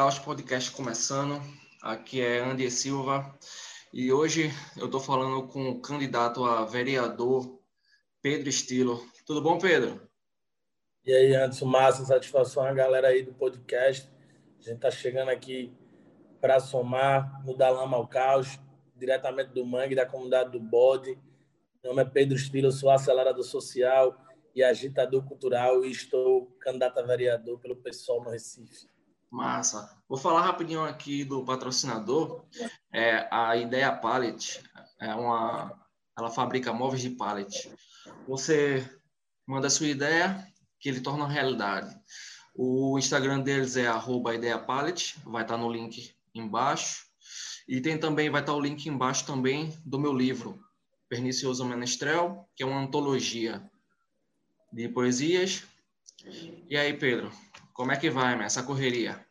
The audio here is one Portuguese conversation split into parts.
Caos Podcast começando. Aqui é Andy Silva e hoje eu estou falando com o candidato a vereador Pedro Estilo. Tudo bom, Pedro? E aí, Anderson, massa, satisfação a galera aí do podcast. A gente está chegando aqui para somar, mudar lama ao caos, diretamente do Mangue, da comunidade do Bode. Meu nome é Pedro Estilo, sou acelerador social e agitador cultural e estou candidato a vereador pelo PSOL no Recife. Massa. Vou falar rapidinho aqui do patrocinador. É, a Ideia Pallet é uma, ela fabrica móveis de pallet. Você manda a sua ideia, que ele torna realidade. O Instagram deles é @ideiapallet, vai estar no link embaixo. E tem também vai estar o link embaixo também do meu livro Pernicioso Menestrel, que é uma antologia de poesias. E aí, Pedro, como é que vai, essa correria?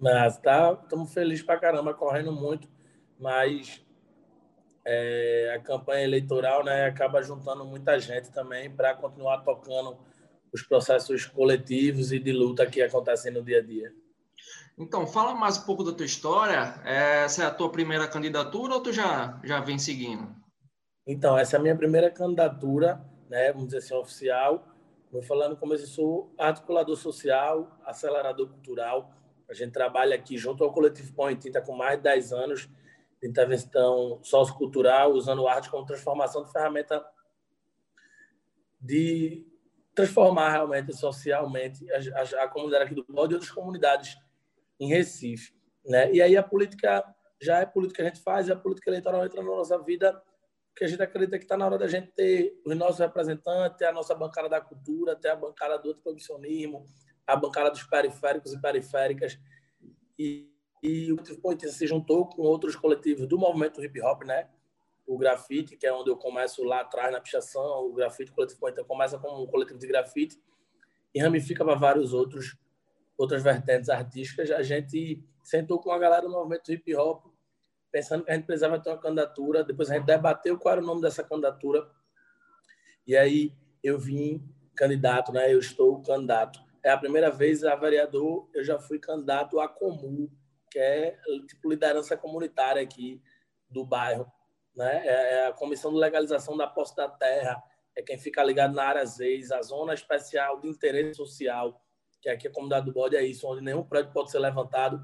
Mas tá, estamos felizes pra caramba, correndo muito, mas é, a campanha eleitoral né, acaba juntando muita gente também para continuar tocando os processos coletivos e de luta que acontecem no dia a dia. Então, fala mais um pouco da tua história. Essa é a tua primeira candidatura ou tu já, já vem seguindo? Então, essa é a minha primeira candidatura né, vamos dizer assim, oficial. Vou falando como eu sou articulador social, acelerador cultural. A gente trabalha aqui junto ao Coletivo Pão e Tinta com mais de 10 anos de intervenção sociocultural, usando arte como transformação de ferramenta de transformar realmente socialmente a, a, a comunidade aqui do Bode e outras comunidades em Recife. Né? E aí a política já é política que a gente faz, e a política eleitoral entra na nossa vida porque a gente acredita que está na hora da gente ter os nossos representantes, ter a nossa bancada da cultura, ter a bancada do antiproibicionismo, a bancada dos periféricos e periféricas. E, e o Poetisa se juntou com outros coletivos do movimento hip hop, né? O grafite, que é onde eu começo lá atrás na pichação, o grafite, o Coletivo Poetisa começa como um coletivo de grafite e ramifica para vários outros outras vertentes artísticas. A gente sentou com a galera do movimento hip hop pensando que a gente precisava ter uma candidatura. Depois a gente debateu qual era o nome dessa candidatura. E aí eu vim candidato, né? Eu estou candidato. É a primeira vez a vereador, eu já fui candidato a Comum, que é tipo liderança comunitária aqui do bairro, né? É, é a comissão de legalização da posse da terra, é quem fica ligado na área 6, a zona especial de interesse social, que aqui a comunidade do Bode é isso, onde nenhum prédio pode ser levantado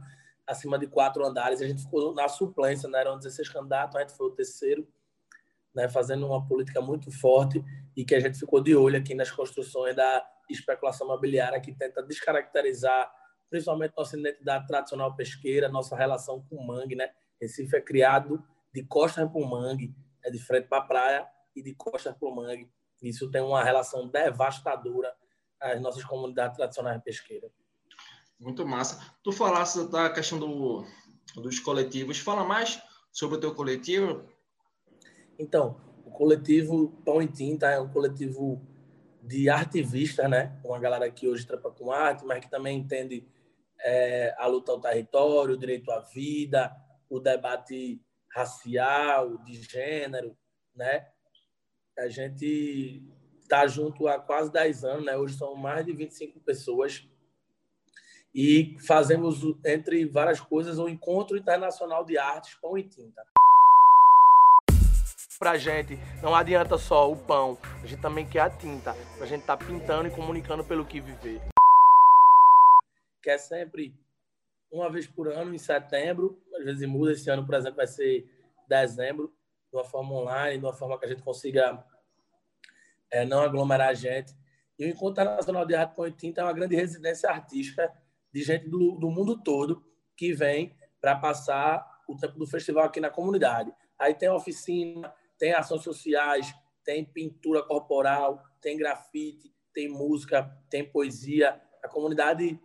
acima de quatro andares. A gente ficou na suplência, né? eram 16 candidatos, a gente foi o terceiro, né? fazendo uma política muito forte e que a gente ficou de olho aqui nas construções da especulação imobiliária que tenta descaracterizar principalmente nossa identidade tradicional pesqueira, nossa relação com o mangue. Né? Recife é criado de costas para o mangue, é de frente para a praia e de costas para o mangue. Isso tem uma relação devastadora às nossas comunidades tradicionais pesqueiras. Muito massa. Tu falaste da questão do, dos coletivos. Fala mais sobre o teu coletivo. Então, o coletivo Pão e Tinta é um coletivo de artivistas, né? Uma galera que hoje trabalha com arte, mas que também entende é, a luta ao território, o direito à vida, o debate racial, de gênero, né? A gente está junto há quase 10 anos, né? Hoje são mais de 25 pessoas e fazemos, entre várias coisas, um encontro internacional de artes pão e tinta. Para a gente, não adianta só o pão, a gente também quer a tinta, a gente tá pintando e comunicando pelo que viver. Que é sempre uma vez por ano, em setembro, às vezes muda, esse ano, por exemplo, vai ser dezembro, de uma forma online, de uma forma que a gente consiga é, não aglomerar a gente. E o Encontro Internacional de Arte Pão e Tinta é uma grande residência artística de gente do, do mundo todo que vem para passar o tempo do festival aqui na comunidade. Aí tem oficina, tem ações sociais, tem pintura corporal, tem grafite, tem música, tem poesia. A comunidade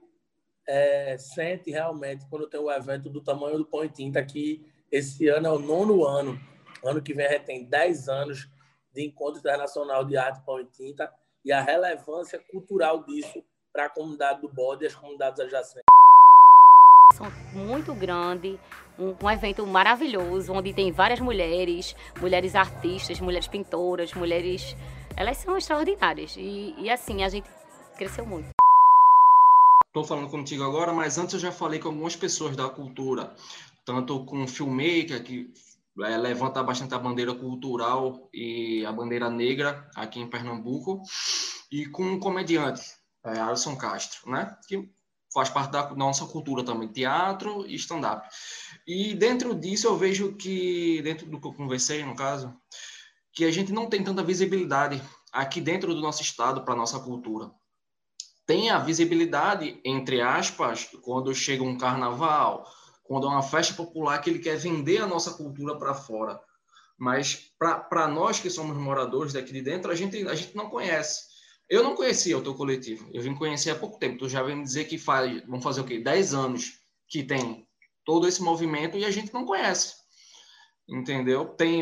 é, sente realmente quando tem o um evento do tamanho do Pão e Tinta, que esse ano é o nono ano. Ano que vem a gente tem 10 anos de Encontro Internacional de Arte Pão e Tinta e a relevância cultural disso para a comunidade do bode e as comunidades adjacentes. São muito grande, um, um, evento maravilhoso, onde tem várias mulheres, mulheres artistas, mulheres pintoras, mulheres. Elas são extraordinárias. E, e assim, a gente cresceu muito. estou falando contigo agora, mas antes eu já falei com algumas pessoas da cultura, tanto com um filmmaker que é, levanta bastante a bandeira cultural e a bandeira negra aqui em Pernambuco, e com um comediante, é, Alisson Castro, né? Que faz parte da nossa cultura também, teatro e stand-up. E dentro disso eu vejo que, dentro do que eu conversei, no caso, que a gente não tem tanta visibilidade aqui dentro do nosso estado para nossa cultura. Tem a visibilidade, entre aspas, quando chega um carnaval, quando é uma festa popular que ele quer vender a nossa cultura para fora. Mas para nós que somos moradores daqui de dentro, a gente, a gente não conhece. Eu não conhecia o teu coletivo. Eu vim conhecer há pouco tempo. Tu já vem me dizer que faz, vão fazer o quê? 10 anos que tem todo esse movimento e a gente não conhece. Entendeu? Tem,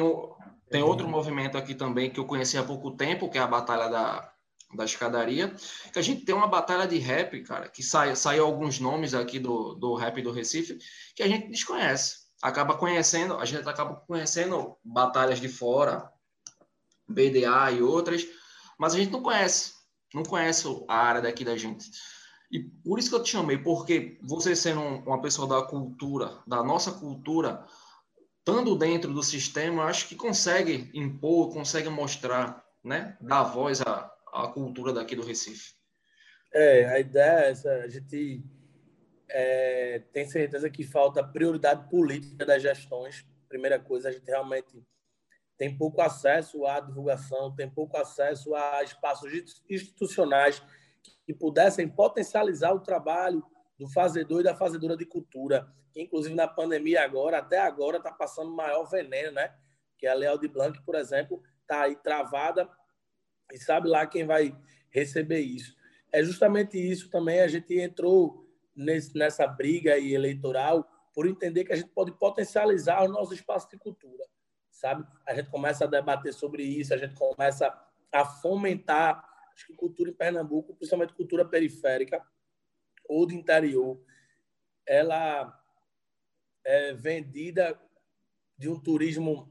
tem outro movimento aqui também que eu conheci há pouco tempo, que é a Batalha da, da Escadaria. Que a gente tem uma batalha de rap, cara, que sai, saiu alguns nomes aqui do, do rap do Recife que a gente desconhece. Acaba conhecendo, a gente acaba conhecendo batalhas de fora, BDA e outras, mas a gente não conhece, não conhece a área daqui da gente. E por isso que eu te chamei, porque você sendo uma pessoa da cultura, da nossa cultura, estando dentro do sistema, acho que consegue impor, consegue mostrar, né, dar voz à, à cultura daqui do Recife. É, a ideia é essa, a gente é, tem certeza que falta prioridade política das gestões. Primeira coisa, a gente realmente tem pouco acesso à divulgação, tem pouco acesso a espaços institucionais que pudessem potencializar o trabalho do fazedor e da fazedora de cultura, que inclusive na pandemia agora, até agora, está passando maior veneno, né? Que a Leal de Blanc, por exemplo, está aí travada e sabe lá quem vai receber isso. É justamente isso também, a gente entrou nesse, nessa briga eleitoral por entender que a gente pode potencializar o nosso espaço de cultura sabe? A gente começa a debater sobre isso, a gente começa a fomentar acho que cultura em Pernambuco, principalmente cultura periférica ou de interior, ela é vendida de um turismo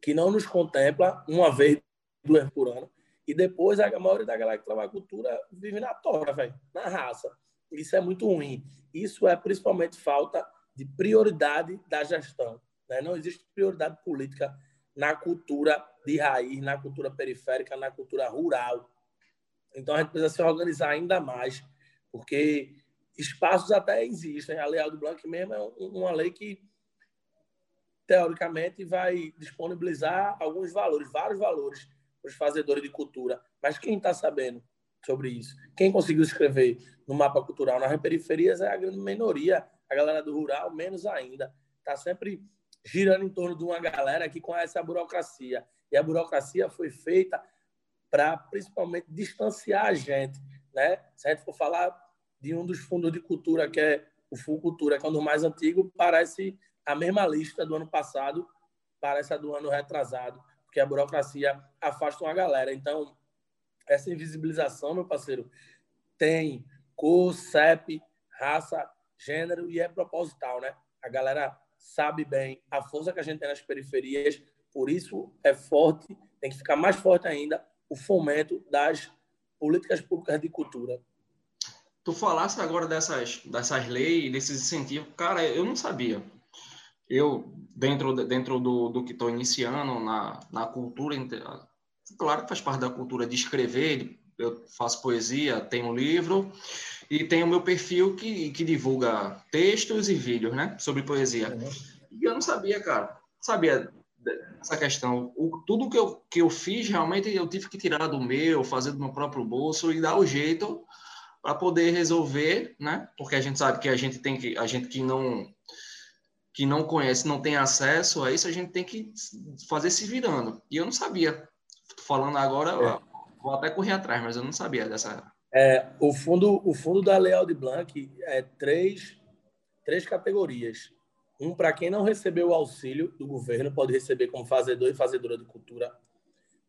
que não nos contempla uma vez, duas por ano, e depois a maioria da galera que trabalha cultura vive na tora, velho, na raça. Isso é muito ruim. Isso é principalmente falta de prioridade da gestão. Né? Não existe prioridade política na cultura de raiz, na cultura periférica, na cultura rural. Então a gente precisa se organizar ainda mais, porque espaços até existem. A Lei do Blanc mesmo é uma lei que teoricamente vai disponibilizar alguns valores, vários valores para os fazedores de cultura. Mas quem está sabendo sobre isso? Quem conseguiu escrever no mapa cultural nas periferias é a grande minoria. A galera do rural, menos ainda. Está sempre girando em torno de uma galera que conhece a burocracia. E a burocracia foi feita para, principalmente, distanciar a gente. Né? Se a gente for falar de um dos fundos de cultura, que é o Full Cultura, que é um dos mais antigos, parece a mesma lista do ano passado, parece a do ano retrasado, porque a burocracia afasta uma galera. Então, essa invisibilização, meu parceiro, tem cor, CEP, raça, gênero e é proposital, né? A galera sabe bem a força que a gente tem nas periferias, por isso é forte, tem que ficar mais forte ainda o fomento das políticas públicas de cultura. Tu falasse agora dessas, dessas leis, desses incentivos, cara, eu não sabia. Eu, dentro, dentro do, do que estou iniciando na, na cultura, claro que faz parte da cultura de escrever, eu faço poesia, tenho um livro, e tem o meu perfil que, que divulga textos e vídeos, né? Sobre poesia. Uhum. E eu não sabia, cara. Sabia essa questão. O, tudo que eu, que eu fiz, realmente, eu tive que tirar do meu, fazer do meu próprio bolso e dar o jeito para poder resolver, né? Porque a gente sabe que a gente tem que, a gente que não que não conhece, não tem acesso a isso, a gente tem que fazer se virando. E eu não sabia. Falando agora, é. Vou até correr atrás, mas eu não sabia dessa é, o, fundo, o fundo da Leal de Blanc é três, três categorias. Um para quem não recebeu o auxílio do governo, pode receber como fazedor e fazedora de cultura.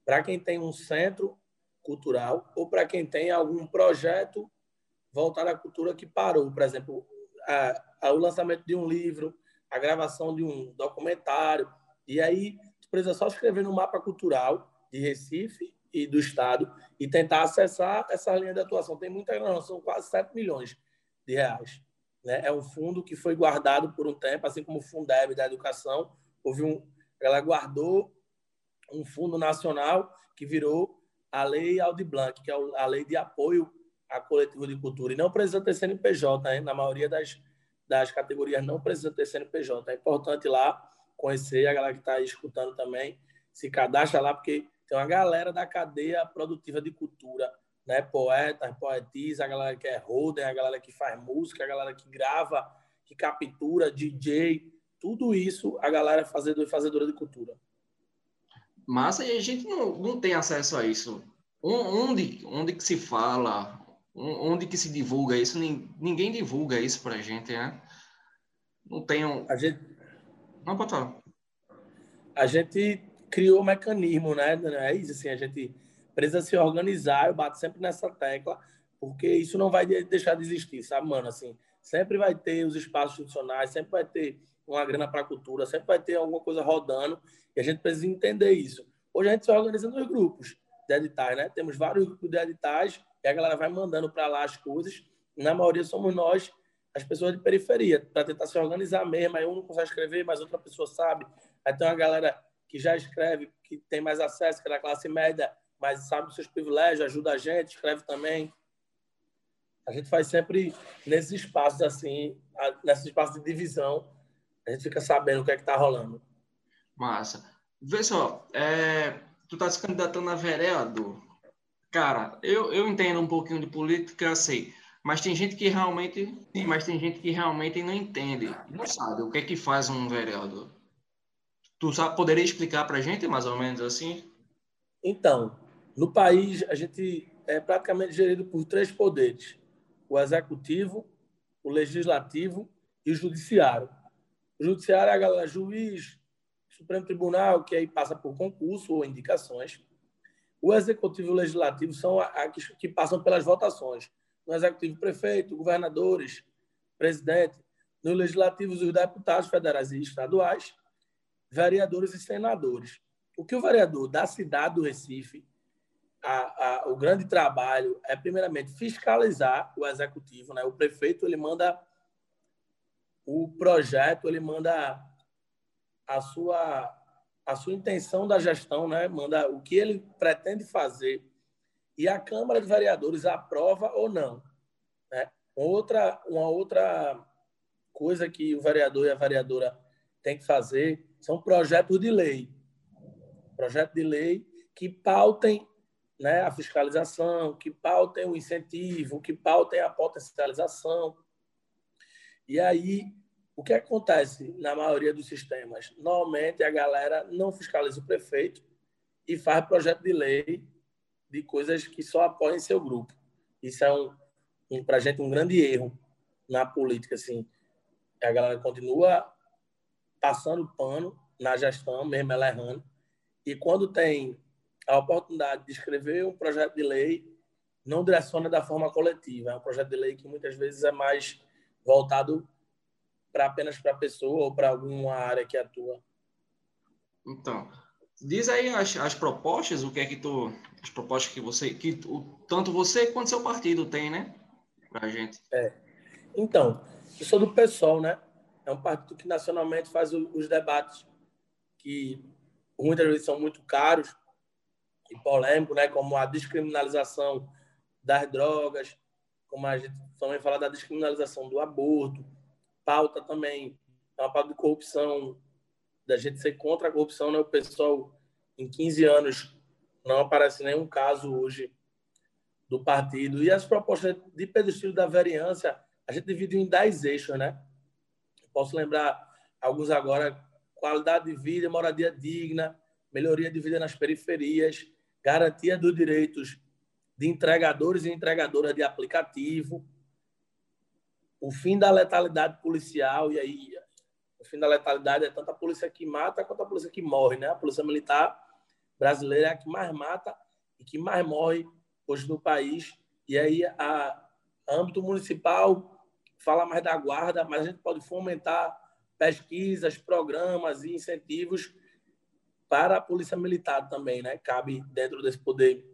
Para quem tem um centro cultural ou para quem tem algum projeto voltado à cultura que parou. Por exemplo, a, a, o lançamento de um livro, a gravação de um documentário. E aí, tu precisa só escrever no mapa cultural de Recife e do Estado e tentar acessar essa linha de atuação. Tem muita grana, são quase 7 milhões de reais. Né? É um fundo que foi guardado por um tempo, assim como o Fundeb da Educação. Houve um, ela guardou um fundo nacional que virou a Lei Aldi Blanc, que é a lei de apoio a coletivo de cultura. E não precisa ter CNPJ, na maioria das, das categorias não precisa ter CNPJ. É importante lá conhecer, a galera que está escutando também, se cadastra lá, porque tem uma galera da cadeia produtiva de cultura, né? Poetas, poetisas, a galera que é holder, a galera que faz música, a galera que grava, que captura, DJ, tudo isso a galera é fazedor fazedora de cultura. Massa, e a gente não, não tem acesso a isso. Onde, onde que se fala, onde que se divulga isso? Ninguém divulga isso pra gente, né? Não tem um... A gente... Não, pode falar. A gente criou um mecanismo, né? É isso, assim, a gente precisa se organizar, eu bato sempre nessa tecla, porque isso não vai deixar de existir, sabe, mano? Assim, sempre vai ter os espaços institucionais, sempre vai ter uma grana para cultura, sempre vai ter alguma coisa rodando, e a gente precisa entender isso. Hoje a gente se organiza nos grupos de editais, né? Temos vários grupos de editais, e a galera vai mandando para lá as coisas, na maioria somos nós, as pessoas de periferia, para tentar se organizar mesmo, aí um não consegue escrever, mas outra pessoa sabe, aí tem uma galera que já escreve, que tem mais acesso, que é da classe média, mas sabe dos seus privilégios, ajuda a gente, escreve também. A gente faz sempre nesses espaços assim, nesses espaços de divisão, a gente fica sabendo o que é que está rolando. Massa. Vê só, é, tu tá se candidatando a vereador. Cara, eu, eu entendo um pouquinho de política, sei. Mas tem gente que realmente, mas tem gente que realmente não entende, não sabe o que é que faz um vereador. Tu poderia explicar para a gente mais ou menos assim? Então, no país a gente é praticamente gerido por três poderes: o executivo, o legislativo e o judiciário. O judiciário é a galera juiz, Supremo Tribunal, que aí passa por concurso ou indicações. O executivo e o legislativo são aqueles que passam pelas votações. No executivo, prefeito, governadores, presidente. No legislativo, os deputados federais e estaduais vereadores e senadores. O que o vereador da cidade do Recife, a, a, o grande trabalho é, primeiramente, fiscalizar o executivo. Né? O prefeito ele manda o projeto, ele manda a sua, a sua intenção da gestão, né? manda o que ele pretende fazer e a Câmara de Vereadores aprova ou não. Né? Outra, uma outra coisa que o vereador e a vereadora têm que fazer são projetos de lei. Projetos de lei que pautem né, a fiscalização, que pautem o incentivo, que pautem a potencialização. E aí, o que acontece na maioria dos sistemas? Normalmente, a galera não fiscaliza o prefeito e faz projeto de lei de coisas que só apoiam seu grupo. Isso é, um, um para a gente, um grande erro na política. Assim. A galera continua passando pano na gestão, mesmo ela errando. E quando tem a oportunidade de escrever um projeto de lei, não direciona da forma coletiva. É um projeto de lei que muitas vezes é mais voltado para apenas para a pessoa ou para alguma área que atua. Então, diz aí as, as propostas, o que é que tu, as propostas que você, que o, tanto você quanto seu partido tem, né, para a gente. É. Então, eu sou do PSOL, né? É um partido que nacionalmente faz os debates que muitas vezes são muito caros e polêmicos, né? como a descriminalização das drogas, como a gente também fala da descriminalização do aborto, pauta também, é uma pauta de corrupção, da gente ser contra a corrupção, né? o pessoal em 15 anos não aparece nenhum caso hoje do partido. E as propostas de pedestre da variância, a gente dividiu em 10 eixos, né? Posso lembrar alguns agora qualidade de vida, moradia digna, melhoria de vida nas periferias, garantia dos direitos de entregadores e entregadoras de aplicativo, o fim da letalidade policial, e aí o fim da letalidade é tanto a polícia que mata quanto a polícia que morre, né? A polícia militar brasileira é a que mais mata e que mais morre hoje no país. E aí a, âmbito municipal fala mais da guarda, mas a gente pode fomentar pesquisas, programas e incentivos para a Polícia Militar também, né? Cabe dentro desse poder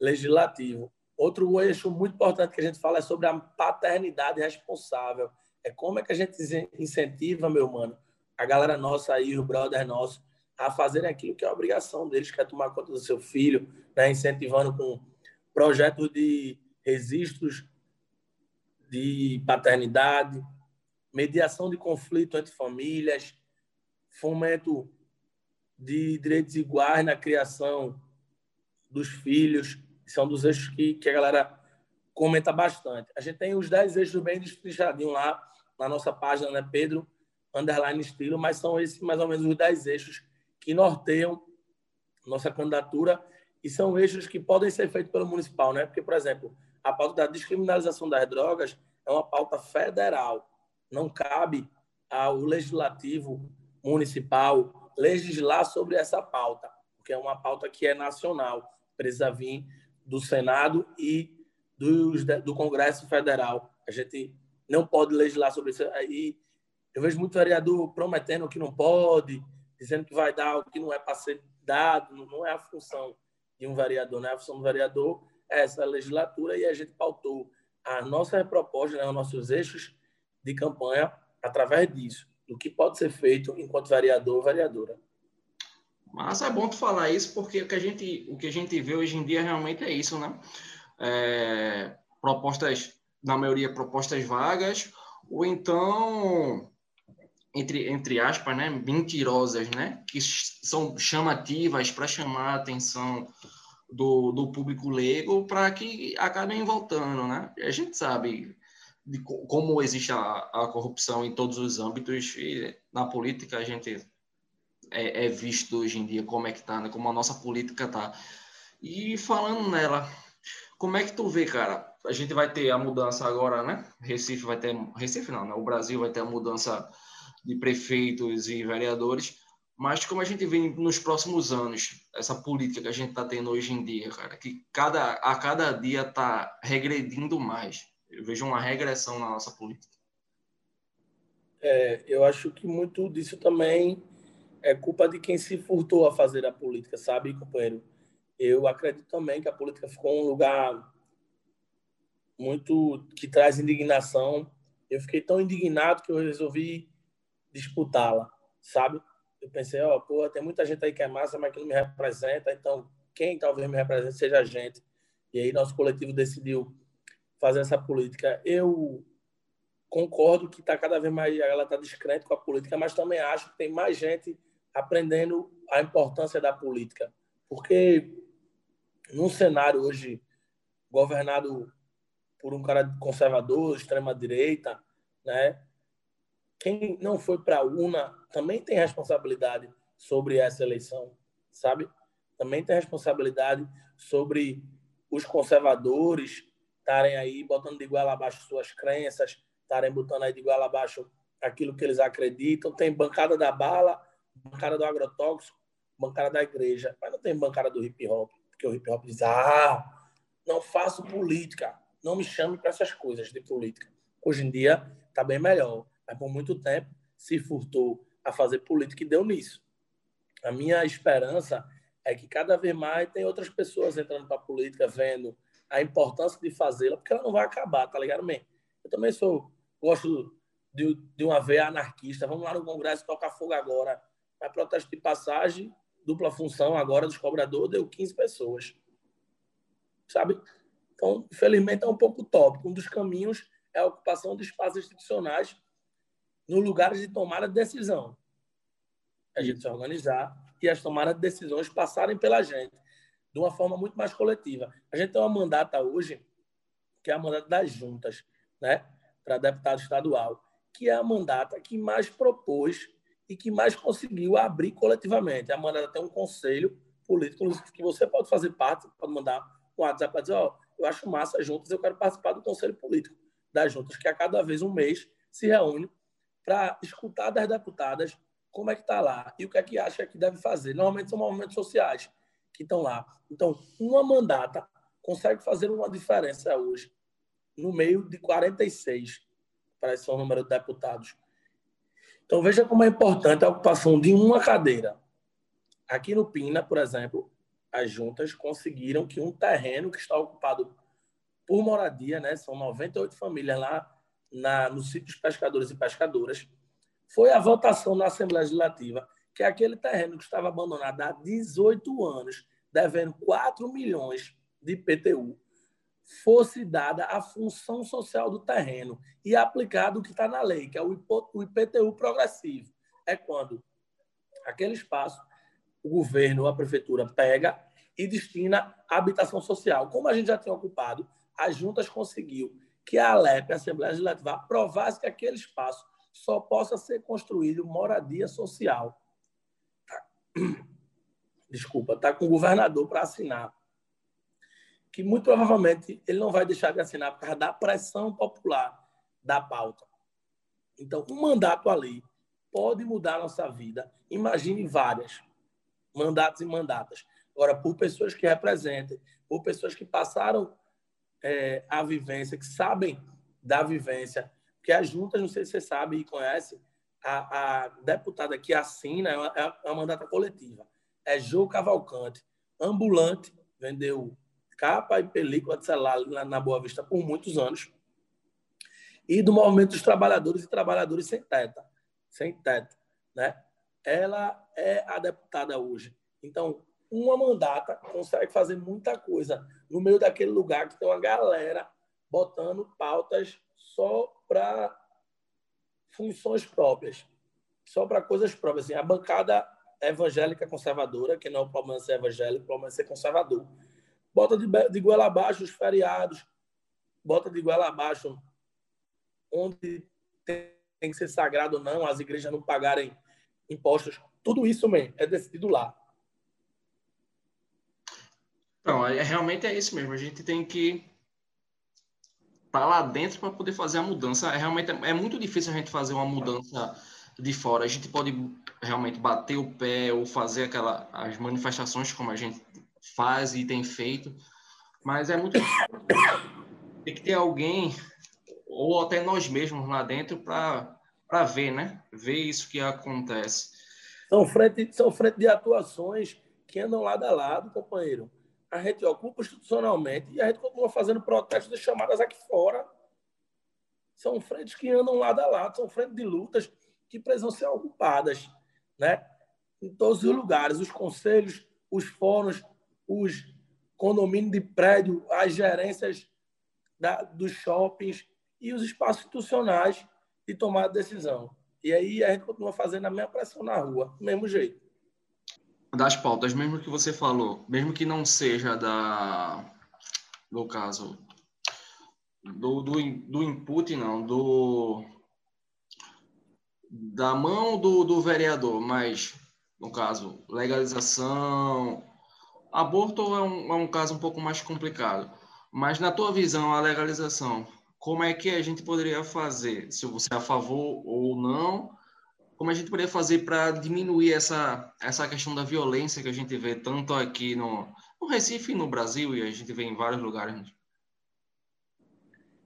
legislativo. Outro eixo muito importante que a gente fala é sobre a paternidade responsável. É como é que a gente incentiva, meu mano, a galera nossa aí, o brother nosso, a fazerem aquilo que é obrigação deles, que é tomar conta do seu filho, né? incentivando com projetos de registros de paternidade, mediação de conflito entre famílias, fomento de direitos iguais na criação dos filhos, são dos eixos que, que a galera comenta bastante. A gente tem os 10 eixos bem destrinchadinhos lá na nossa página, né, Pedro, underline estilo, mas são esses mais ou menos os 10 eixos que norteiam nossa candidatura e são eixos que podem ser feitos pelo municipal, né? Porque, por exemplo, a pauta da descriminalização das drogas é uma pauta federal. Não cabe ao legislativo municipal legislar sobre essa pauta, porque é uma pauta que é nacional, precisa vir do Senado e dos, do Congresso Federal. A gente não pode legislar sobre isso. Aí eu vejo muito vereador prometendo que não pode, dizendo que vai dar o que não é para ser dado. Não é a função de um vereador, não é a função do vereador, essa legislatura e a gente pautou a nossa proposta, né, os nossos eixos de campanha através disso, do que pode ser feito enquanto vereador ou vereadora. Mas é bom tu falar isso, porque o que a gente, o que a gente vê hoje em dia realmente é isso, né? É, propostas, na maioria, propostas vagas, ou então, entre, entre aspas, né, mentirosas, né? Que são chamativas para chamar a atenção do, do público leigo para que acabem voltando, né? A gente sabe de como existe a, a corrupção em todos os âmbitos e na política a gente é, é visto hoje em dia como é que tá, né? Como a nossa política tá. E falando nela, como é que tu vê, cara? A gente vai ter a mudança agora, né? Recife vai ter Recife não, né? O Brasil vai ter a mudança de prefeitos e vereadores. Mas como a gente vê nos próximos anos, essa política que a gente está tendo hoje em dia, cara, que cada, a cada dia está regredindo mais. Eu vejo uma regressão na nossa política. É, eu acho que muito disso também é culpa de quem se furtou a fazer a política, sabe, companheiro? Eu acredito também que a política ficou um lugar muito que traz indignação. Eu fiquei tão indignado que eu resolvi disputá-la, sabe? Eu pensei, ó, oh, pô, tem muita gente aí que é massa, mas que não me representa, então quem talvez me represente seja a gente. E aí nosso coletivo decidiu fazer essa política. Eu concordo que está cada vez mais ela está descrente com a política, mas também acho que tem mais gente aprendendo a importância da política. Porque num cenário hoje governado por um cara conservador, extrema-direita, né? Quem não foi para a urna também tem responsabilidade sobre essa eleição, sabe? Também tem responsabilidade sobre os conservadores estarem aí botando de igual abaixo suas crenças, estarem botando aí de igual abaixo aquilo que eles acreditam. Tem bancada da bala, bancada do agrotóxico, bancada da igreja, mas não tem bancada do hip hop, porque o hip hop diz: ah, não faço política, não me chame para essas coisas de política. Hoje em dia está bem melhor, mas por muito tempo se furtou a fazer política e deu nisso. A minha esperança é que cada vez mais tem outras pessoas entrando para a política, vendo a importância de fazê-la, porque ela não vai acabar, tá ligado, man? Eu também sou, gosto de, de uma veia anarquista. Vamos lá no Congresso tocar fogo agora. A protesto de passagem, dupla função agora dos cobradores, deu 15 pessoas. Sabe? Então, infelizmente, é um pouco tópico. Um dos caminhos é a ocupação de espaços institucionais no lugares de tomada de decisão. A gente se organizar e as tomadas de decisões passarem pela gente de uma forma muito mais coletiva. A gente tem uma mandata hoje, que é a mandata das juntas, né, para deputado estadual, que é a mandata que mais propôs e que mais conseguiu abrir coletivamente. A mandata tem um conselho político que você pode fazer parte, pode mandar um WhatsApp para dizer, ó, oh, eu acho massa juntas, eu quero participar do conselho político das juntas, que a cada vez um mês se reúne para escutar das deputadas como é que está lá e o que é que acha que deve fazer. Normalmente são movimentos sociais que estão lá. Então, uma mandata consegue fazer uma diferença hoje no meio de 46, parece ser o número de deputados. Então, veja como é importante a ocupação de uma cadeira Aqui no Pina, por exemplo, as juntas conseguiram que um terreno que está ocupado por moradia, né, são 98 famílias lá na, no sítio dos pescadores e pescadoras, foi a votação na Assembleia Legislativa que aquele terreno que estava abandonado há 18 anos, devendo 4 milhões de IPTU, fosse dada a função social do terreno e aplicado o que está na lei, que é o IPTU progressivo. É quando aquele espaço o governo, a prefeitura pega e destina à habitação social. Como a gente já tinha ocupado, as juntas conseguiu que a ALEP, a Assembleia Legislativa, aprovasse que aquele espaço só possa ser construído moradia social. Tá. Desculpa, está com o governador para assinar. Que muito provavelmente ele não vai deixar de assinar por causa da pressão popular da pauta. Então, um mandato ali pode mudar a nossa vida. Imagine várias mandatos e mandatas. Agora, por pessoas que representem, por pessoas que passaram é, a vivência, que sabem da vivência, porque as juntas, não sei se você sabe e conhece, a, a deputada que assina é uma, é uma mandata coletiva. É Jô Cavalcante, ambulante, vendeu capa e película de celular na, na Boa Vista por muitos anos. E do movimento dos trabalhadores e trabalhadores sem teto, sem teto, né? ela é a deputada hoje. Então, uma mandata consegue fazer muita coisa no meio daquele lugar que tem uma galera botando pautas só para funções próprias, só para coisas próprias. Assim, a bancada evangélica conservadora, que não é o problema ser evangélico, o problema é ser conservador, bota de, de goela abaixo os feriados, bota de goela abaixo onde tem, tem que ser sagrado ou não, as igrejas não pagarem impostos, tudo isso mesmo é decidido lá. Não, é, realmente é isso mesmo. A gente tem que estar tá lá dentro para poder fazer a mudança. É, realmente é, é muito difícil a gente fazer uma mudança de fora. A gente pode realmente bater o pé ou fazer aquela, as manifestações como a gente faz e tem feito, mas é muito tem que ter alguém ou até nós mesmos lá dentro para ver, né? Ver isso que acontece. São frente, são frente de atuações que andam lado a lado, companheiro. A gente ocupa institucionalmente e a gente continua fazendo protestos e chamadas aqui fora. São frentes que andam lado a lado, são frentes de lutas que precisam ser ocupadas, né? Em todos os lugares, os conselhos, os fóruns, os condomínios de prédio, as gerências da, dos shoppings e os espaços institucionais de tomar decisão. E aí a gente continua fazendo a mesma pressão na rua, do mesmo jeito. Das pautas, mesmo que você falou, mesmo que não seja da, no caso, do, do, do input, não, do, da mão do, do vereador, mas, no caso, legalização, aborto é um, é um caso um pouco mais complicado. Mas, na tua visão, a legalização como é que a gente poderia fazer, se você é a favor ou não, como a gente poderia fazer para diminuir essa, essa questão da violência que a gente vê tanto aqui no, no Recife no Brasil, e a gente vê em vários lugares?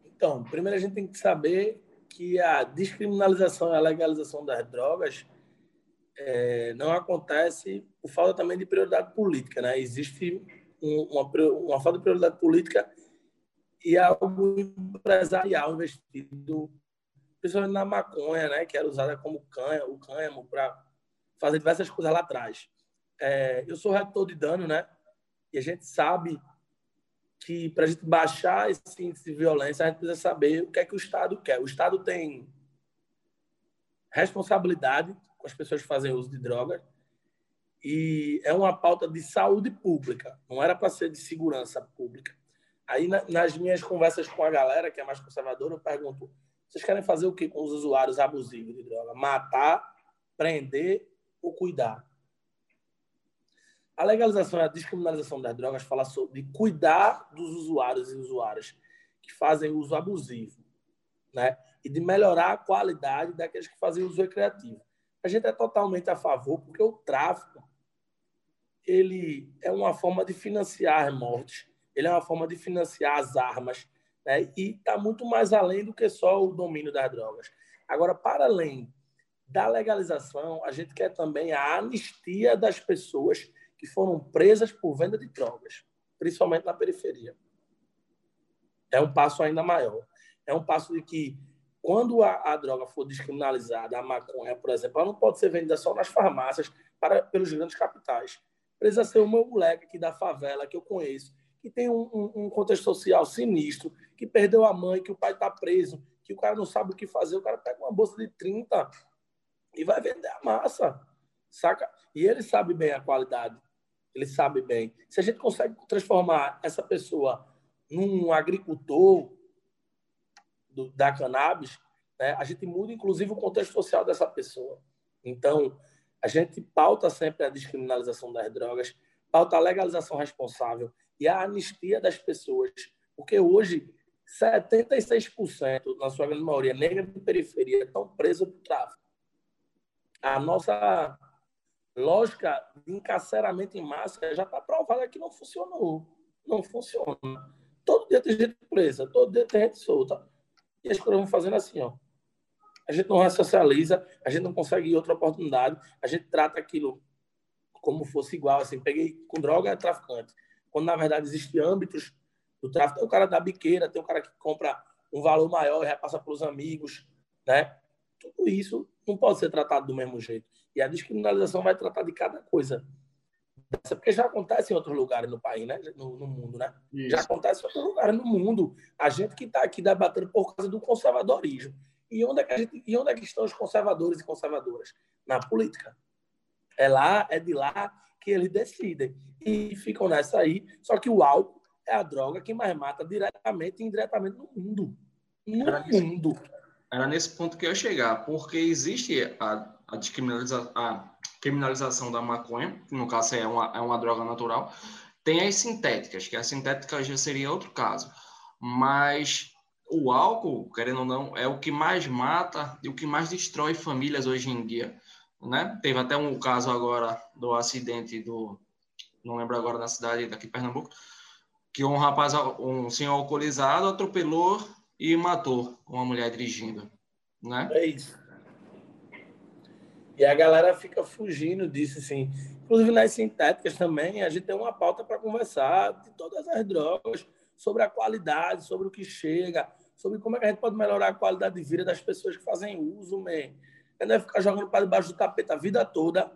Então, primeiro a gente tem que saber que a descriminalização e a legalização das drogas é, não acontece por falta também de prioridade política. Né? Existe um, uma, uma falta de prioridade política e algo empresarial investido, principalmente na maconha, né, que era usada como canha, o cânhamo para fazer diversas coisas lá atrás. É, eu sou retor de dano, né, e a gente sabe que para a gente baixar esse índice de violência, a gente precisa saber o que é que o Estado quer. O Estado tem responsabilidade com as pessoas que fazem uso de drogas e é uma pauta de saúde pública, não era para ser de segurança pública. Aí, na, nas minhas conversas com a galera que é mais conservadora, eu pergunto: vocês querem fazer o que com os usuários abusivos de droga? Matar, prender ou cuidar? A legalização e a descriminalização das drogas fala sobre cuidar dos usuários e usuárias que fazem uso abusivo, né? E de melhorar a qualidade daqueles que fazem uso recreativo. A gente é totalmente a favor, porque o tráfico ele é uma forma de financiar mortes ele é uma forma de financiar as armas né? e está muito mais além do que só o domínio das drogas. Agora, para além da legalização, a gente quer também a anistia das pessoas que foram presas por venda de drogas, principalmente na periferia. É um passo ainda maior. É um passo de que, quando a, a droga for descriminalizada, a maconha, por exemplo, ela não pode ser vendida só nas farmácias para, pelos grandes capitais. Precisa ser o meu moleque aqui da favela, que eu conheço, que tem um, um, um contexto social sinistro, que perdeu a mãe, que o pai está preso, que o cara não sabe o que fazer, o cara pega uma bolsa de 30 e vai vender a massa, saca? E ele sabe bem a qualidade, ele sabe bem. Se a gente consegue transformar essa pessoa num agricultor do, da cannabis, né, a gente muda, inclusive, o contexto social dessa pessoa. Então, a gente pauta sempre a descriminalização das drogas, pauta a legalização responsável e a anistia das pessoas, porque hoje 76%, na sua grande maioria, negra de periferia, estão presos por tráfico. A nossa lógica de encarceramento em massa já está provada que não funcionou. Não funciona. Todo dia tem gente presa, todo dia tem gente solta. E as coisas vão fazendo assim, ó. A gente não ressocializa, a gente não consegue outra oportunidade, a gente trata aquilo como fosse igual, assim, peguei com droga, é traficante. Quando, na verdade, existem âmbitos do tráfico. Tem o cara da biqueira, tem o cara que compra um valor maior e repassa para os amigos, né? Tudo isso não pode ser tratado do mesmo jeito. E a descriminalização vai tratar de cada coisa. Porque já acontece em outros lugares no país, né? No, no mundo, né? Isso. Já acontece em outros lugares no mundo. A gente que está aqui debatendo por causa do conservadorismo. E onde, é que gente, e onde é que estão os conservadores e conservadoras? Na política. É lá, é de lá que eles decidem. E ficam nessa aí. Só que o álcool é a droga que mais mata diretamente e indiretamente no mundo. No era mundo. Nesse, era nesse ponto que eu ia chegar, porque existe a, a, descriminaliza, a criminalização da maconha, que no caso é uma, é uma droga natural, tem as sintéticas, que as sintéticas já seria outro caso. Mas o álcool, querendo ou não, é o que mais mata e o que mais destrói famílias hoje em dia. Né? Teve até um caso agora do acidente do, não lembro agora na cidade daqui de Pernambuco, que um rapaz, um senhor alcoolizado, atropelou e matou uma mulher dirigindo, né? É isso. E a galera fica fugindo disso, assim. Inclusive nas sintéticas também, a gente tem uma pauta para conversar de todas as drogas, sobre a qualidade, sobre o que chega, sobre como é que a gente pode melhorar a qualidade de vida das pessoas que fazem uso, man. É ficar jogando para debaixo do tapete a vida toda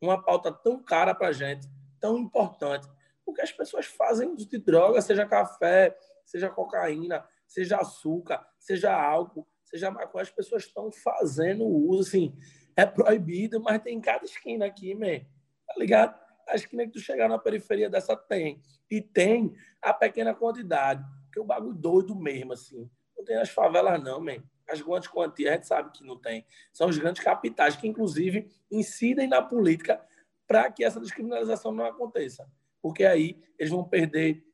uma pauta tão cara para gente, tão importante porque as pessoas fazem uso de droga, seja café, seja cocaína, seja açúcar, seja álcool, seja maconha, as pessoas estão fazendo uso, assim, é proibido, mas tem em cada esquina aqui, man, tá ligado? A esquina que tu chegar na periferia dessa tem. E tem a pequena quantidade, que é o bagulho doido mesmo, assim. Não tem as favelas, não, man. As grandes quantias a gente sabe que não tem. São os grandes capitais que, inclusive, incidem na política para que essa descriminalização não aconteça porque aí eles vão perder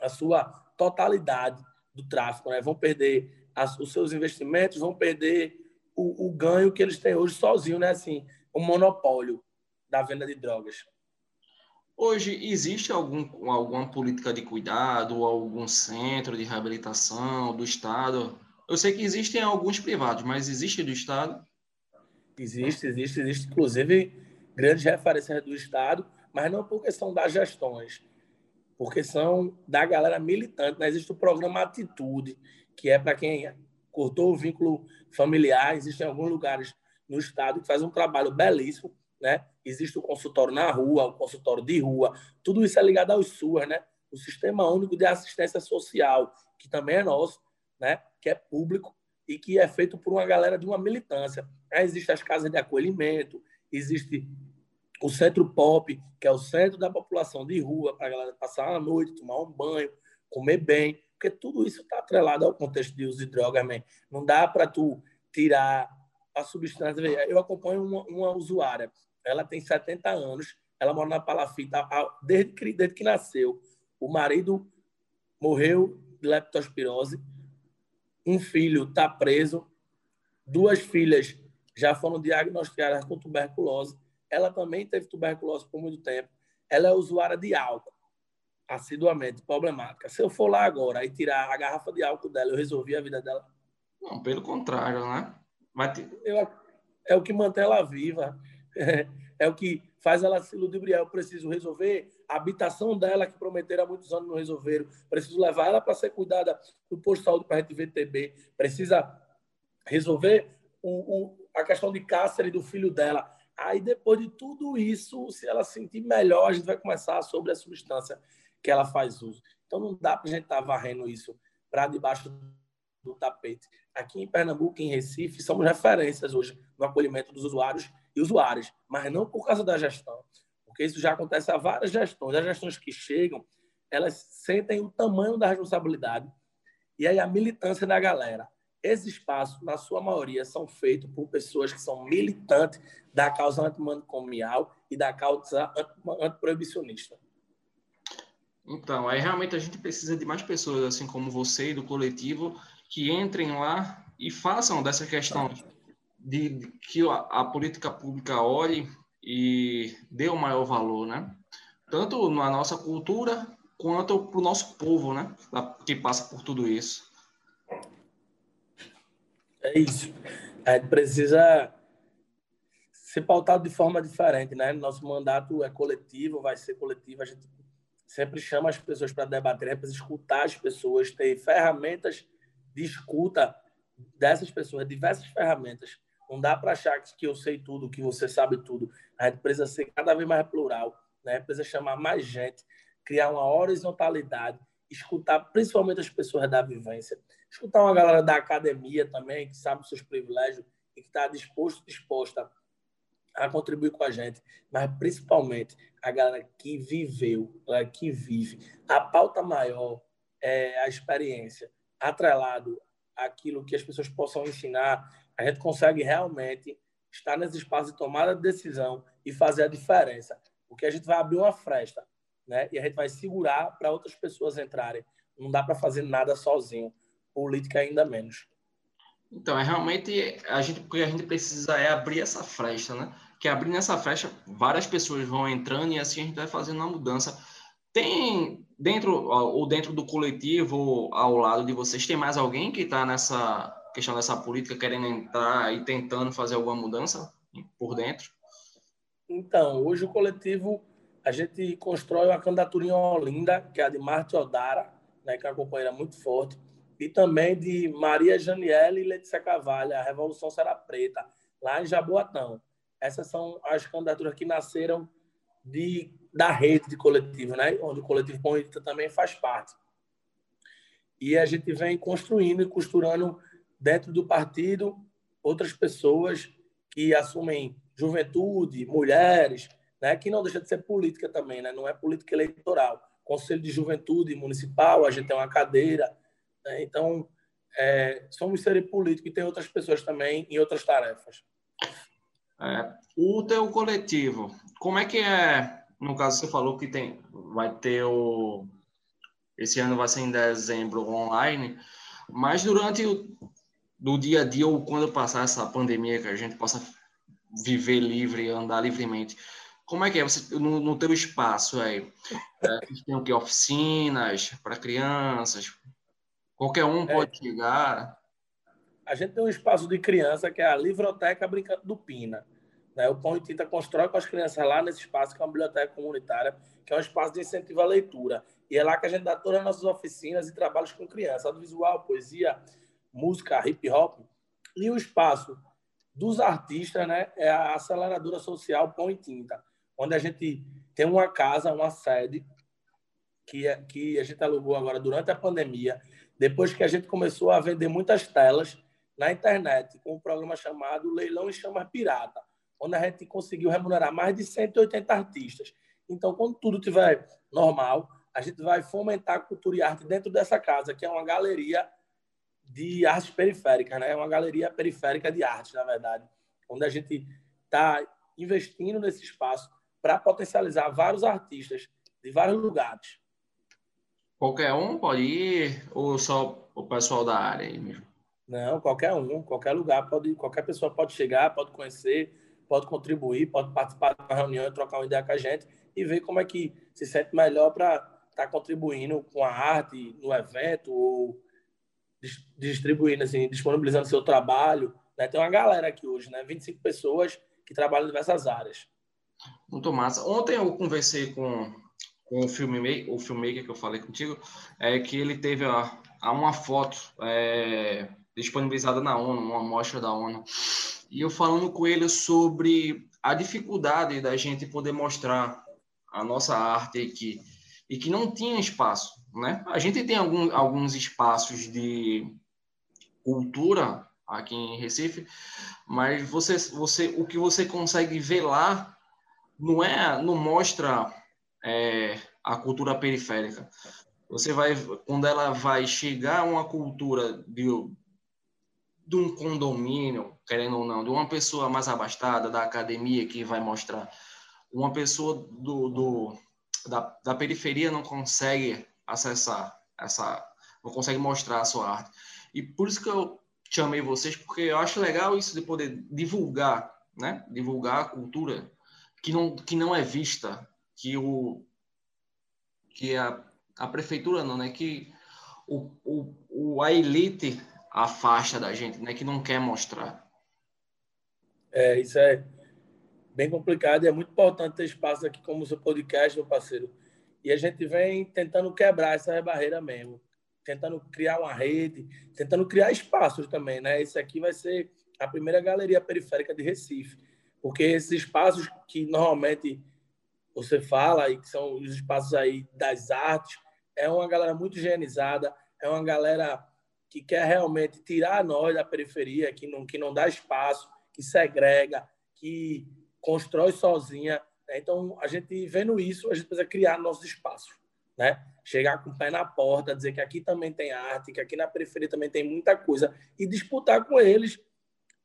a sua totalidade do tráfico, né? vão perder as, os seus investimentos, vão perder o, o, ganho que eles têm hoje sozinho, né? Assim, o monopólio da venda de drogas. Hoje, existe algum, alguma política de cuidado, algum centro de reabilitação do Estado? Eu sei que existem alguns privados, mas existe do Estado? Existe, existe, existe. Inclusive, grandes referências do Estado mas não por questão das gestões, por questão da galera militante. Né? Existe o programa Atitude, que é para quem cortou o vínculo familiar. Existem alguns lugares no estado que faz um trabalho belíssimo. Né? Existe o consultório na rua, o consultório de rua. Tudo isso é ligado aos SUAS, né? o Sistema Único de Assistência Social, que também é nosso, né? que é público e que é feito por uma galera de uma militância. Aí existem as casas de acolhimento, existe o centro pop, que é o centro da população de rua, para a galera passar a noite, tomar um banho, comer bem, porque tudo isso está atrelado ao contexto de uso de droga, man. Não dá para tu tirar a substância. Eu acompanho uma, uma, usuária, ela tem 70 anos, ela mora na Palafita desde que, desde que nasceu. O marido morreu de leptospirose, um filho está preso, duas filhas já foram diagnosticadas com tuberculose ela também teve tuberculose por muito tempo. Ela é usuária de álcool, assiduamente, problemática. Se eu for lá agora e tirar a garrafa de álcool dela, eu resolvi a vida dela? Não, pelo contrário, né? Mas... Eu, é o que mantém ela viva, é, o que faz ela se ludibriar. Eu preciso resolver a habitação dela, que prometeram há muitos anos não resolveram. Preciso levar ela para ser cuidada do posto de saúde para a gente VTB. Precisa resolver o, o, a questão de cárcere do filho dela. Aí, depois de tudo isso, se ela sentir melhor, a gente vai começar sobre a substância que ela faz uso. Então, não dá para a gente estar tá varrendo isso para debaixo do tapete. Aqui em Pernambuco, em Recife, somos referências hoje no acolhimento dos usuários e usuárias, mas não por causa da gestão, porque isso já acontece a várias gestões. As gestões que chegam, elas sentem o tamanho da responsabilidade e aí a militância da galera. Esses espaços, na sua maioria, são feitos por pessoas que são militantes da causa antimanicomial e da causa antiproibicionista. Então, aí realmente a gente precisa de mais pessoas, assim como você e do coletivo, que entrem lá e façam dessa questão de, de que a, a, política pública olhe e dê o maior valor, né? Tanto na nossa cultura quanto para o nosso povo, né? Que passa por tudo isso. É isso. A gente precisa ser pautado de forma diferente, né? Nosso mandato é coletivo, vai ser coletivo. A gente sempre chama as pessoas para debater, é para escutar as pessoas, ter ferramentas de escuta dessas pessoas, diversas ferramentas. Não dá para achar que eu sei tudo, que você sabe tudo. A gente precisa ser cada vez mais plural, né? precisa chamar mais gente, criar uma horizontalidade, escutar principalmente as pessoas da vivência, escutar uma galera da academia também, que sabe os seus privilégios e que está disposto, disposta a contribuir com a gente, mas principalmente a galera que viveu, que vive. A pauta maior é a experiência, atrelado àquilo que as pessoas possam ensinar, a gente consegue realmente estar nesse espaço de tomada de decisão e fazer a diferença. Porque a gente vai abrir uma fresta, né? E a gente vai segurar para outras pessoas entrarem. Não dá para fazer nada sozinho. Política ainda menos. Então, é realmente a gente, o que a gente precisa é abrir essa fresta, né? Que abrindo essa fresta, várias pessoas vão entrando e assim a gente vai fazendo uma mudança. Tem dentro ou dentro do coletivo ao lado de vocês tem mais alguém que está nessa questão dessa política querendo entrar e tentando fazer alguma mudança por dentro? Então, hoje o coletivo a gente constrói uma candidatura em Olinda, que é a de Marte Odara, né, que é uma companheira muito forte e também de Maria Janiele e Letícia Cavalha, a Revolução Será Preta, lá em Jaboatão. Essas são as candidaturas que nasceram de, da rede de coletivo, né? onde o coletivo Política também faz parte. E a gente vem construindo e costurando dentro do partido outras pessoas que assumem juventude, mulheres, né? que não deixa de ser política também, né? não é política eleitoral. Conselho de Juventude Municipal, a gente tem uma cadeira, né? Então, é, somos seres políticos e tem outras pessoas também em outras tarefas. É, o teu coletivo, como é que é? No caso, você falou que tem, vai ter o. Esse ano vai ser em dezembro online, mas durante o do dia a dia ou quando passar essa pandemia, que a gente possa viver livre, andar livremente. Como é que é você, no, no teu espaço aí? É, tem o que? Oficinas para crianças, Qualquer um é. pode é. chegar. A gente tem um espaço de criança que é a Livroteca Brincando do Pina. Né? O Pão e Tinta constrói com as crianças lá nesse espaço, que é uma biblioteca comunitária, que é um espaço de incentivo à leitura. E é lá que a gente dá todas as nossas oficinas e trabalhos com crianças, audiovisual, poesia, música, hip hop. E o espaço dos artistas né, é a aceleradora social Pão e Tinta, onde a gente tem uma casa, uma sede, que, é, que a gente alugou agora durante a pandemia, depois que a gente começou a vender muitas telas na internet, com um programa chamado Leilão e Chama Pirata, onde a gente conseguiu remunerar mais de 180 artistas. Então, quando tudo estiver normal, a gente vai fomentar cultura e arte dentro dessa casa, que é uma galeria de artes periféricas, né? É uma galeria periférica de arte, na verdade, onde a gente está investindo nesse espaço para potencializar vários artistas de vários lugares. Qualquer um pode ir ou só o pessoal da área aí mesmo? Não, qualquer um, qualquer lugar pode, qualquer pessoa pode chegar, pode conhecer, pode contribuir, pode participar de uma reunião, trocar uma ideia com a gente e ver como é que se sente melhor para estar tá contribuindo com a arte no evento ou distribuindo assim, disponibilizando seu trabalho Né? Tem uma galera aqui hoje, né? 25 pessoas que trabalham em diversas áreas. Muito massa. Ontem eu conversei com, com o, filmmaker, o filmmaker que eu falei contigo, é que ele teve a, a uma foto é, disponibilizada na ONU, uma amostra da ONU, e eu falando com ele sobre a dificuldade da gente poder mostrar a nossa arte aqui, e que não tinha espaço, né? A gente tem algum, alguns espaços de cultura aqui em Recife, mas você, você, o que você consegue ver lá não é, não mostra é, a cultura periférica. Você vai, quando ela vai chegar a uma cultura de, de um condomínio, querendo ou não, de uma pessoa mais abastada, da academia que vai mostrar, uma pessoa do, do da, da periferia não consegue acessar essa, não consegue mostrar a sua arte. E por isso que eu chamei vocês, porque eu acho legal isso de poder divulgar, né? Divulgar a cultura que não, que não é vista, que o que a, a prefeitura não, né? Que o, o, a elite afasta da gente, né? Que não quer mostrar. É, isso é bem complicado e é muito importante ter espaço aqui como o seu podcast, meu parceiro. E a gente vem tentando quebrar essa barreira mesmo, tentando criar uma rede, tentando criar espaços também, né? Esse aqui vai ser a primeira galeria periférica de Recife, porque esses espaços que normalmente você fala e que são os espaços aí das artes, é uma galera muito higienizada, é uma galera que quer realmente tirar nós da periferia, que não, que não dá espaço, que segrega, que constrói sozinha. Né? Então, a gente vendo isso, a gente precisa criar nossos espaços. Né? Chegar com o pé na porta, dizer que aqui também tem arte, que aqui na periferia também tem muita coisa, e disputar com eles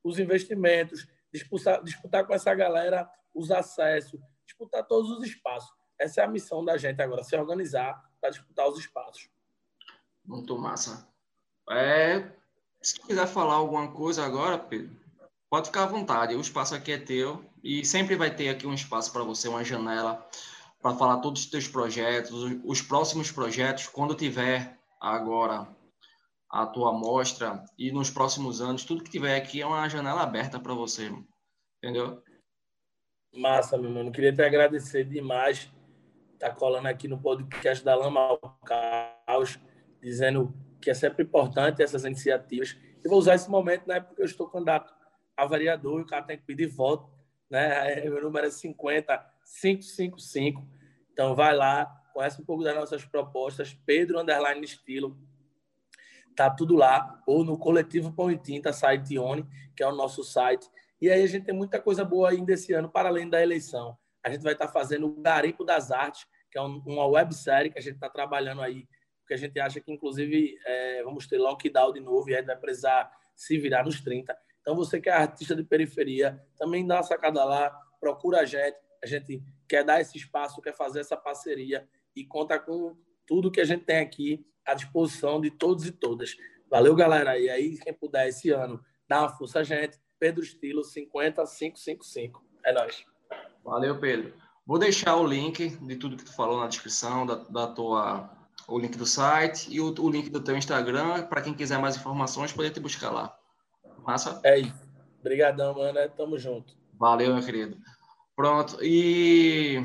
os investimentos, disputar, disputar com essa galera os acessos, disputar todos os espaços. Essa é a missão da gente agora, se organizar para disputar os espaços. Muito massa. É, se quiser falar alguma coisa agora, Pedro, pode ficar à vontade. O espaço aqui é teu. E sempre vai ter aqui um espaço para você, uma janela, para falar todos os teus projetos, os próximos projetos, quando tiver agora a tua amostra e nos próximos anos, tudo que tiver aqui é uma janela aberta para você, entendeu? Massa, meu mano. Queria te agradecer demais tá colando aqui no podcast da Lama ao Caos, dizendo que é sempre importante essas iniciativas. E vou usar esse momento, né, porque eu estou candidato a e o cara tem que pedir voto né? Meu número é 50555. Então vai lá, conhece um pouco das nossas propostas, Pedro Underline Estilo. Tá tudo lá, ou no Coletivo Pão e Tinta, site One, que é o nosso site. E aí a gente tem muita coisa boa ainda esse ano, para além da eleição. A gente vai estar tá fazendo o Garimpo das Artes, que é uma websérie que a gente está trabalhando aí, porque a gente acha que, inclusive, é, vamos ter lockdown de novo e a gente vai precisar se virar nos 30. Então, você que é artista de periferia, também dá uma sacada lá, procura a gente. A gente quer dar esse espaço, quer fazer essa parceria e conta com tudo que a gente tem aqui à disposição de todos e todas. Valeu, galera. E aí, quem puder esse ano, dá uma força a gente. Pedro Estilo 50555. É nóis. Valeu, Pedro. Vou deixar o link de tudo que tu falou na descrição, da, da tua, o link do site e o, o link do teu Instagram, para quem quiser mais informações, poder te buscar lá. Massa? É isso. Obrigadão, mano. Tamo junto. Valeu, meu querido. Pronto. E